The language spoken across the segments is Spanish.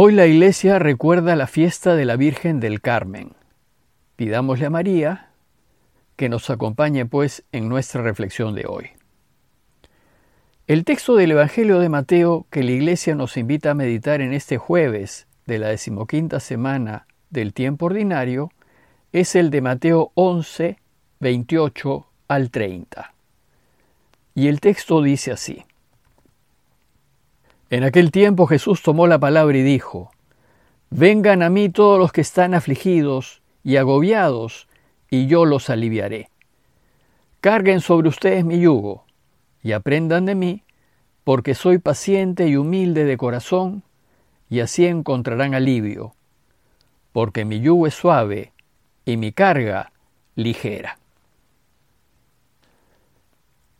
Hoy la iglesia recuerda la fiesta de la Virgen del Carmen. Pidámosle a María que nos acompañe pues en nuestra reflexión de hoy. El texto del Evangelio de Mateo que la iglesia nos invita a meditar en este jueves de la decimoquinta semana del tiempo ordinario es el de Mateo 11, 28 al 30. Y el texto dice así. En aquel tiempo Jesús tomó la palabra y dijo, Vengan a mí todos los que están afligidos y agobiados, y yo los aliviaré. Carguen sobre ustedes mi yugo, y aprendan de mí, porque soy paciente y humilde de corazón, y así encontrarán alivio, porque mi yugo es suave y mi carga ligera.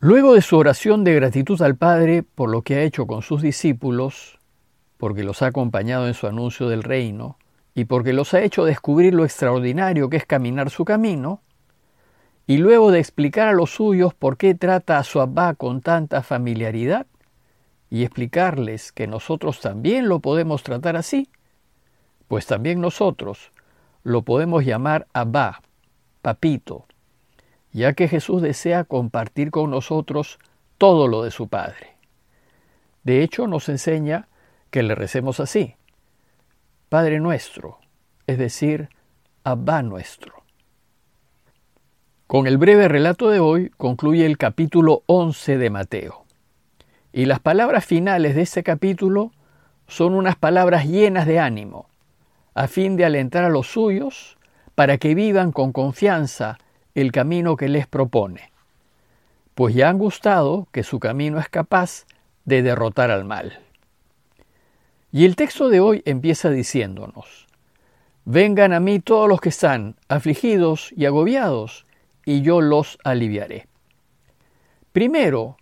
Luego de su oración de gratitud al Padre por lo que ha hecho con sus discípulos, porque los ha acompañado en su anuncio del reino, y porque los ha hecho descubrir lo extraordinario que es caminar su camino, y luego de explicar a los suyos por qué trata a su Abba con tanta familiaridad, y explicarles que nosotros también lo podemos tratar así, pues también nosotros lo podemos llamar Abba, papito, ya que Jesús desea compartir con nosotros todo lo de su Padre. De hecho, nos enseña que le recemos así, Padre nuestro, es decir, Abba nuestro. Con el breve relato de hoy concluye el capítulo 11 de Mateo. Y las palabras finales de este capítulo son unas palabras llenas de ánimo, a fin de alentar a los suyos para que vivan con confianza el camino que les propone, pues ya han gustado que su camino es capaz de derrotar al mal. Y el texto de hoy empieza diciéndonos, Vengan a mí todos los que están afligidos y agobiados, y yo los aliviaré. Primero,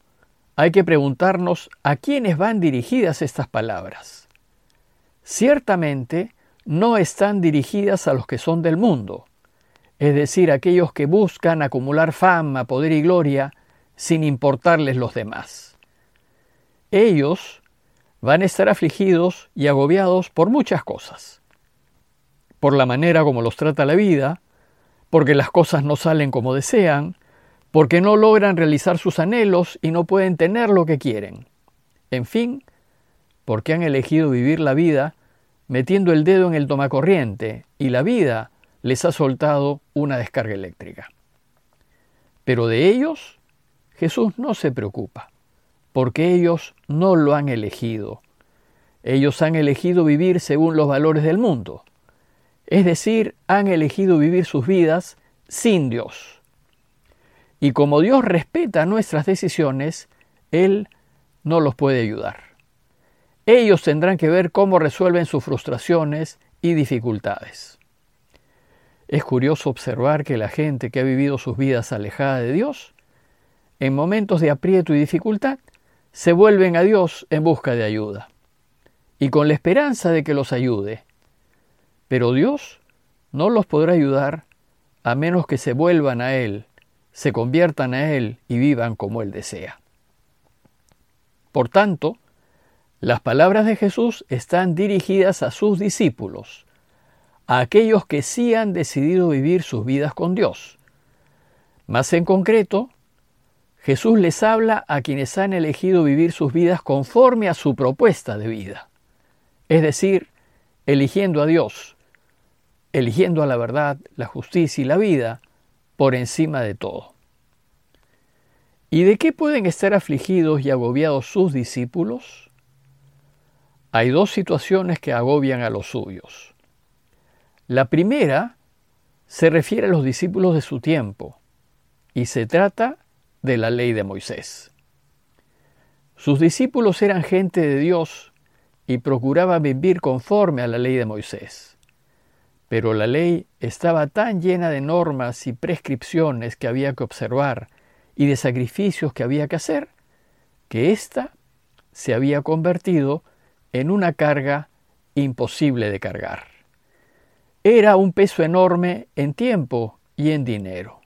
hay que preguntarnos a quiénes van dirigidas estas palabras. Ciertamente, no están dirigidas a los que son del mundo, es decir, aquellos que buscan acumular fama, poder y gloria sin importarles los demás. Ellos van a estar afligidos y agobiados por muchas cosas. Por la manera como los trata la vida, porque las cosas no salen como desean, porque no logran realizar sus anhelos y no pueden tener lo que quieren. En fin, porque han elegido vivir la vida metiendo el dedo en el tomacorriente y la vida les ha soltado una descarga eléctrica. Pero de ellos Jesús no se preocupa, porque ellos no lo han elegido. Ellos han elegido vivir según los valores del mundo, es decir, han elegido vivir sus vidas sin Dios. Y como Dios respeta nuestras decisiones, Él no los puede ayudar. Ellos tendrán que ver cómo resuelven sus frustraciones y dificultades. Es curioso observar que la gente que ha vivido sus vidas alejada de Dios, en momentos de aprieto y dificultad, se vuelven a Dios en busca de ayuda y con la esperanza de que los ayude. Pero Dios no los podrá ayudar a menos que se vuelvan a Él, se conviertan a Él y vivan como Él desea. Por tanto, las palabras de Jesús están dirigidas a sus discípulos, a aquellos que sí han decidido vivir sus vidas con Dios. Más en concreto, Jesús les habla a quienes han elegido vivir sus vidas conforme a su propuesta de vida, es decir, eligiendo a Dios, eligiendo a la verdad, la justicia y la vida por encima de todo. ¿Y de qué pueden estar afligidos y agobiados sus discípulos? Hay dos situaciones que agobian a los suyos. La primera se refiere a los discípulos de su tiempo y se trata de la ley de Moisés. Sus discípulos eran gente de Dios y procuraban vivir conforme a la ley de Moisés. Pero la ley estaba tan llena de normas y prescripciones que había que observar y de sacrificios que había que hacer, que ésta se había convertido en una carga imposible de cargar era un peso enorme en tiempo y en dinero.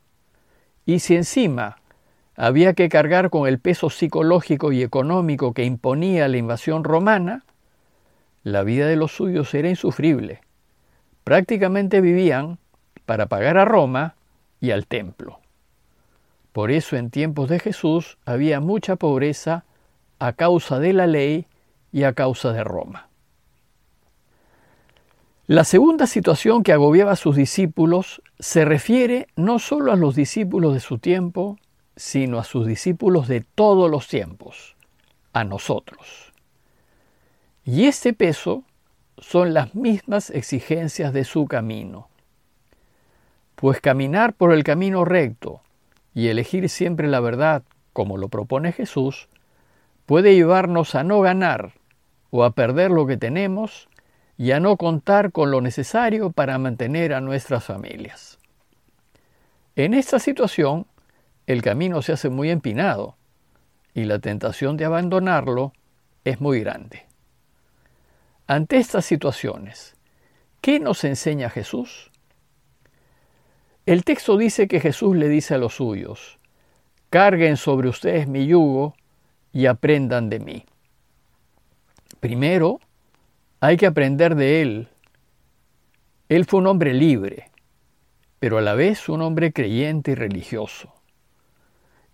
Y si encima había que cargar con el peso psicológico y económico que imponía la invasión romana, la vida de los suyos era insufrible. Prácticamente vivían para pagar a Roma y al templo. Por eso en tiempos de Jesús había mucha pobreza a causa de la ley y a causa de Roma. La segunda situación que agobiaba a sus discípulos se refiere no solo a los discípulos de su tiempo, sino a sus discípulos de todos los tiempos, a nosotros. Y este peso son las mismas exigencias de su camino. Pues caminar por el camino recto y elegir siempre la verdad, como lo propone Jesús, puede llevarnos a no ganar o a perder lo que tenemos y a no contar con lo necesario para mantener a nuestras familias. En esta situación, el camino se hace muy empinado y la tentación de abandonarlo es muy grande. Ante estas situaciones, ¿qué nos enseña Jesús? El texto dice que Jesús le dice a los suyos, carguen sobre ustedes mi yugo y aprendan de mí. Primero, hay que aprender de él. Él fue un hombre libre, pero a la vez un hombre creyente y religioso.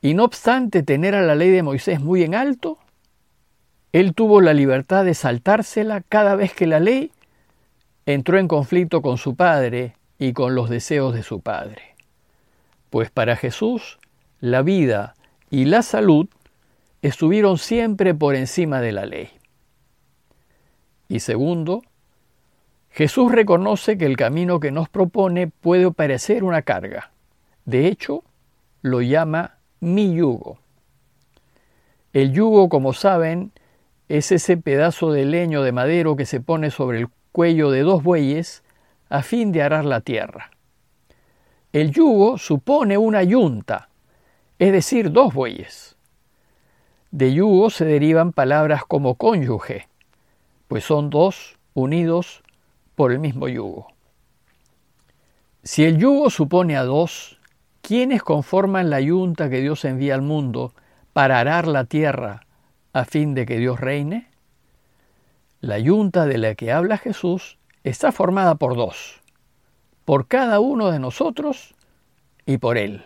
Y no obstante tener a la ley de Moisés muy en alto, él tuvo la libertad de saltársela cada vez que la ley entró en conflicto con su padre y con los deseos de su padre. Pues para Jesús la vida y la salud estuvieron siempre por encima de la ley. Y segundo, Jesús reconoce que el camino que nos propone puede parecer una carga. De hecho, lo llama mi yugo. El yugo, como saben, es ese pedazo de leño de madero que se pone sobre el cuello de dos bueyes a fin de arar la tierra. El yugo supone una yunta, es decir, dos bueyes. De yugo se derivan palabras como cónyuge, pues son dos unidos por el mismo yugo. Si el yugo supone a dos, ¿quiénes conforman la yunta que Dios envía al mundo para arar la tierra a fin de que Dios reine? La yunta de la que habla Jesús está formada por dos, por cada uno de nosotros y por Él.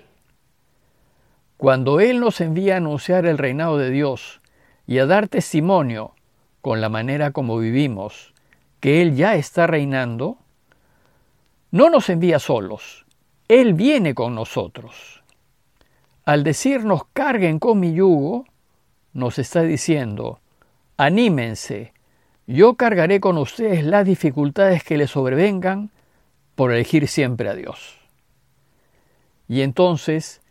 Cuando Él nos envía a anunciar el reinado de Dios y a dar testimonio con la manera como vivimos, que Él ya está reinando, no nos envía solos, Él viene con nosotros. Al decirnos carguen con mi yugo, nos está diciendo, anímense, yo cargaré con ustedes las dificultades que les sobrevengan por elegir siempre a Dios. Y entonces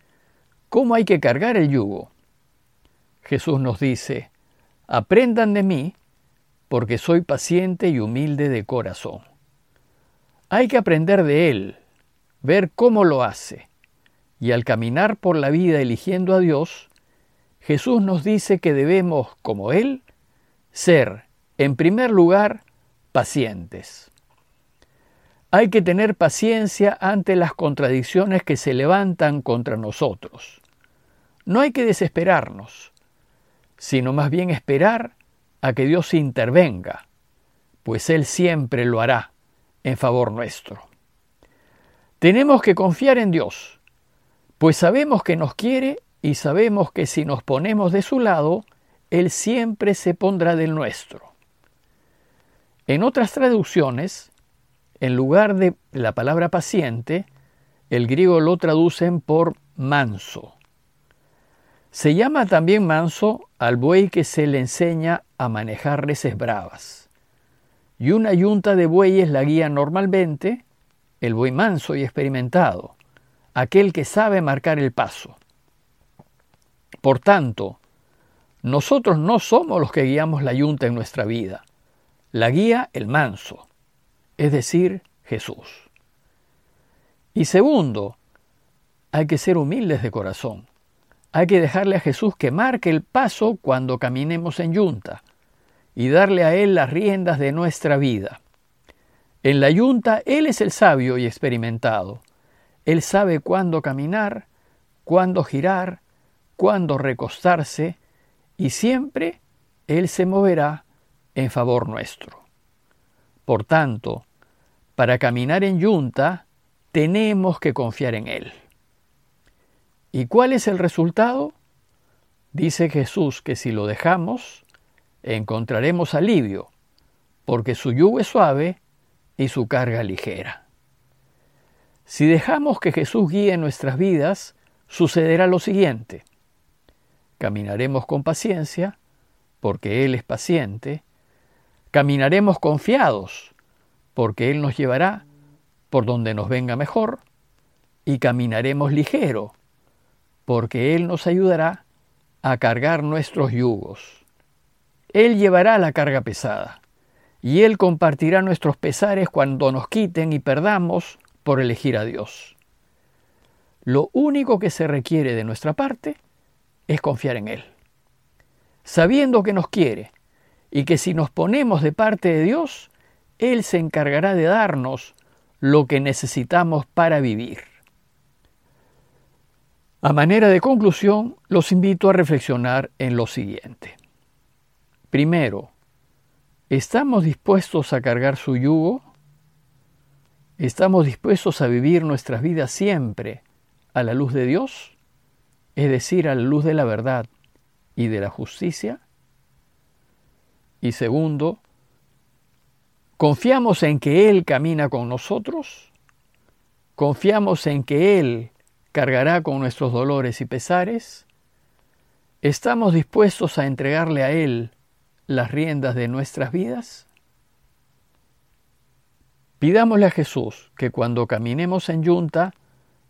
¿Cómo hay que cargar el yugo? Jesús nos dice, aprendan de mí, porque soy paciente y humilde de corazón. Hay que aprender de Él, ver cómo lo hace, y al caminar por la vida eligiendo a Dios, Jesús nos dice que debemos, como Él, ser, en primer lugar, pacientes. Hay que tener paciencia ante las contradicciones que se levantan contra nosotros no hay que desesperarnos, sino más bien esperar a que Dios intervenga, pues Él siempre lo hará en favor nuestro. Tenemos que confiar en Dios, pues sabemos que nos quiere y sabemos que si nos ponemos de su lado, Él siempre se pondrá del nuestro. En otras traducciones, en lugar de la palabra paciente, el griego lo traducen por manso. Se llama también manso al buey que se le enseña a manejar reses bravas. Y una yunta de bueyes la guía normalmente el buey manso y experimentado, aquel que sabe marcar el paso. Por tanto, nosotros no somos los que guiamos la yunta en nuestra vida, la guía el manso, es decir, Jesús. Y segundo, hay que ser humildes de corazón. Hay que dejarle a Jesús que marque el paso cuando caminemos en yunta y darle a Él las riendas de nuestra vida. En la yunta Él es el sabio y experimentado. Él sabe cuándo caminar, cuándo girar, cuándo recostarse, y siempre Él se moverá en favor nuestro. Por tanto, para caminar en yunta, tenemos que confiar en Él. ¿Y cuál es el resultado? Dice Jesús que si lo dejamos, encontraremos alivio, porque su yugo es suave y su carga ligera. Si dejamos que Jesús guíe nuestras vidas, sucederá lo siguiente. Caminaremos con paciencia, porque Él es paciente. Caminaremos confiados, porque Él nos llevará por donde nos venga mejor. Y caminaremos ligero, porque Él nos ayudará a cargar nuestros yugos. Él llevará la carga pesada, y Él compartirá nuestros pesares cuando nos quiten y perdamos por elegir a Dios. Lo único que se requiere de nuestra parte es confiar en Él, sabiendo que nos quiere y que si nos ponemos de parte de Dios, Él se encargará de darnos lo que necesitamos para vivir. A manera de conclusión, los invito a reflexionar en lo siguiente. Primero, ¿estamos dispuestos a cargar su yugo? ¿Estamos dispuestos a vivir nuestras vidas siempre a la luz de Dios? Es decir, a la luz de la verdad y de la justicia. Y segundo, ¿confiamos en que Él camina con nosotros? ¿Confiamos en que Él cargará con nuestros dolores y pesares? ¿Estamos dispuestos a entregarle a Él las riendas de nuestras vidas? Pidámosle a Jesús que cuando caminemos en yunta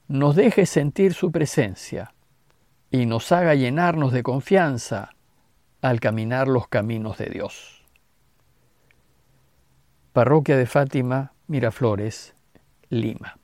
nos deje sentir su presencia y nos haga llenarnos de confianza al caminar los caminos de Dios. Parroquia de Fátima, Miraflores, Lima.